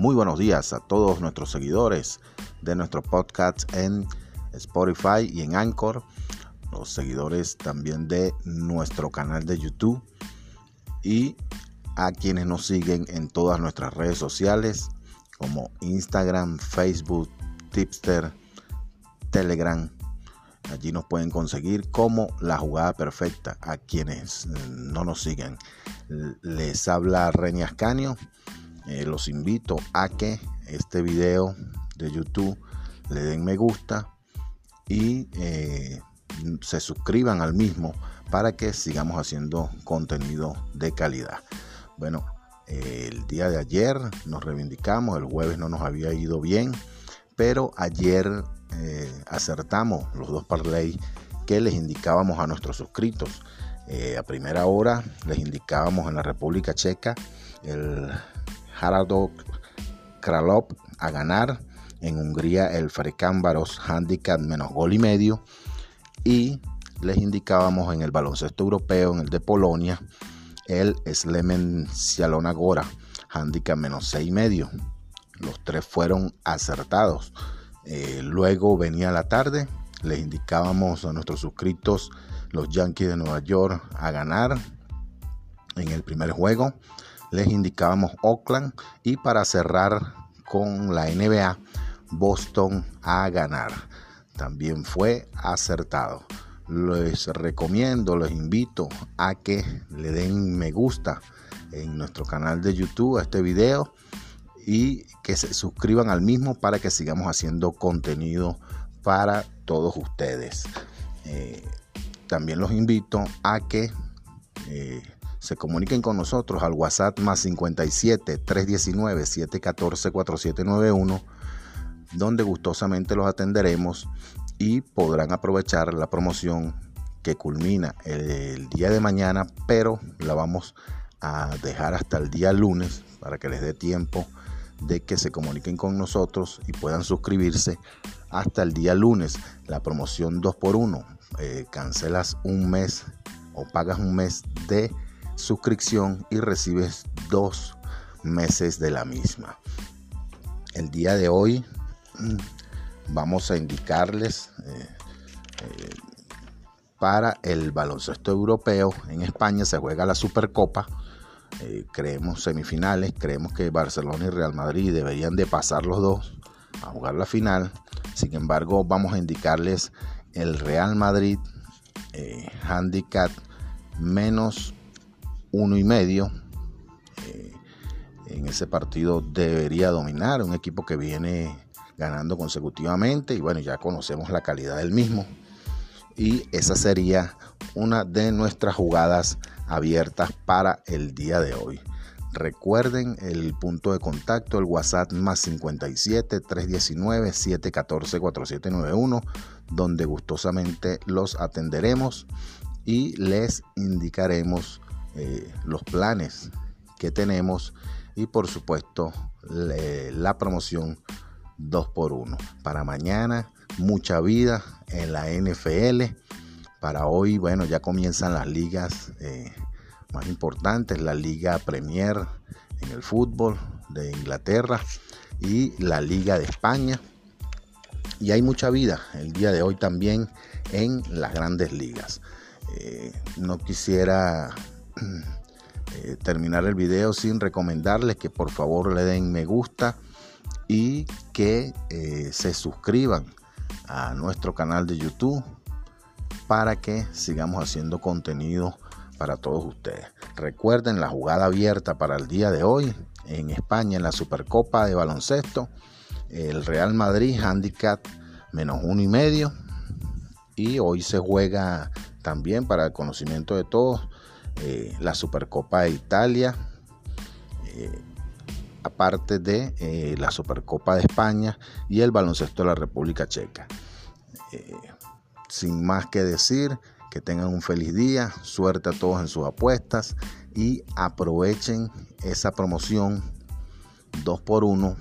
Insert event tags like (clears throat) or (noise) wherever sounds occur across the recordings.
Muy buenos días a todos nuestros seguidores de nuestro podcast en Spotify y en Anchor, los seguidores también de nuestro canal de YouTube y a quienes nos siguen en todas nuestras redes sociales como Instagram, Facebook, Tipster, Telegram. Allí nos pueden conseguir como la jugada perfecta a quienes no nos siguen. Les habla Reni Ascanio. Eh, los invito a que este video de YouTube le den me gusta y eh, se suscriban al mismo para que sigamos haciendo contenido de calidad. Bueno, el día de ayer nos reivindicamos, el jueves no nos había ido bien, pero ayer eh, acertamos los dos parlay que les indicábamos a nuestros suscritos. A primera hora les indicábamos en la República Checa el Haradok Kralov a ganar. En Hungría el Baros Handicap menos gol y medio. Y les indicábamos en el baloncesto europeo, en el de Polonia, el Slemen Cialona Gora, handicap menos seis y medio. Los tres fueron acertados. Eh, luego venía la tarde, les indicábamos a nuestros suscritos los Yankees de Nueva York a ganar en el primer juego. Les indicábamos Oakland y para cerrar con la NBA, Boston a ganar. También fue acertado les recomiendo, les invito a que le den me gusta en nuestro canal de YouTube a este video y que se suscriban al mismo para que sigamos haciendo contenido para todos ustedes. Eh, también los invito a que eh, se comuniquen con nosotros al WhatsApp más 57 319 714 4791 donde gustosamente los atenderemos y podrán aprovechar la promoción que culmina el, día de mañana, pero la vamos a dejar hasta el día lunes para que les dé tiempo de que se comuniquen con nosotros y puedan suscribirse hasta el día lunes. La promoción 2x1, eh, cancelas un mes o pagas un mes de suscripción y recibes dos meses de la misma. El día de hoy mm, vamos a indicarles eh, eh, para el baloncesto europeo. En España se juega la Supercopa. Eh, creemos semifinales, creemos que Barcelona y Real Madrid deberían de pasar los dos a jugar la final. Sin embargo, vamos a indicarles el Real Madrid handicap menos uno y medio. en ese partido debería dominar un equipo que viene ganando consecutivamente y bueno, ya conocemos la calidad del mismo. Y esa sería una de nuestras jugadas abiertas para el día de hoy. Recuerden el punto de contacto, el WhatsApp más 57 319 714 4791, donde gustosamente los atenderemos y les indicaremos eh, los planes que tenemos y por supuesto la promoción 2 por 1 Para mañana, mucha vida en la NFL. Para hoy, bueno, ya comienzan las ligas eh, más importantes, la Liga Premier en el fútbol de Inglaterra y la Liga de España. Y hay mucha vida el día de hoy también en las grandes ligas. Eh, no quisiera (clears throat) eh, terminar el video sin recomendarles que por favor le den me gusta y que eh, se suscriban a nuestro canal de YouTube para que sigamos haciendo contenido para todos ustedes. Recuerden la jugada abierta para el día de hoy en España en la Supercopa de baloncesto. El Real Madrid handicap menos uno y medio. Y hoy se juega también para el conocimiento de todos eh, la Supercopa de Italia. Eh, aparte de eh, la Supercopa de España y el baloncesto de la República Checa. Sin más que decir, que tengan un feliz día, suerte a todos en sus apuestas y aprovechen esa promoción 2x1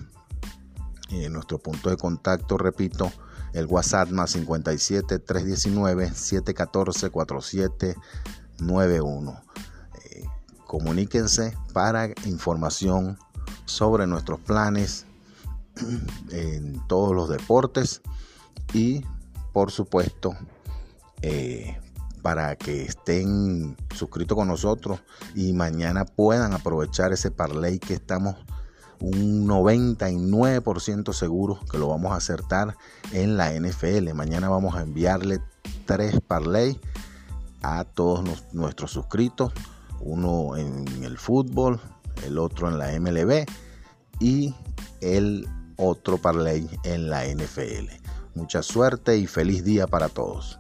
en nuestro punto de contacto, repito, el WhatsApp más 57 319 714 4791. Comuníquense para información sobre nuestros planes (clears throat) en todos los deportes y por supuesto eh, para que estén suscritos con nosotros y mañana puedan aprovechar ese parlay que estamos un 99% seguro que lo vamos a acertar en la NFL. Mañana vamos a enviarle tres parlay a todos nuestros suscritos, uno en el fútbol, el otro en la MLB y el otro parlay en la NFL. Mucha suerte y feliz día para todos.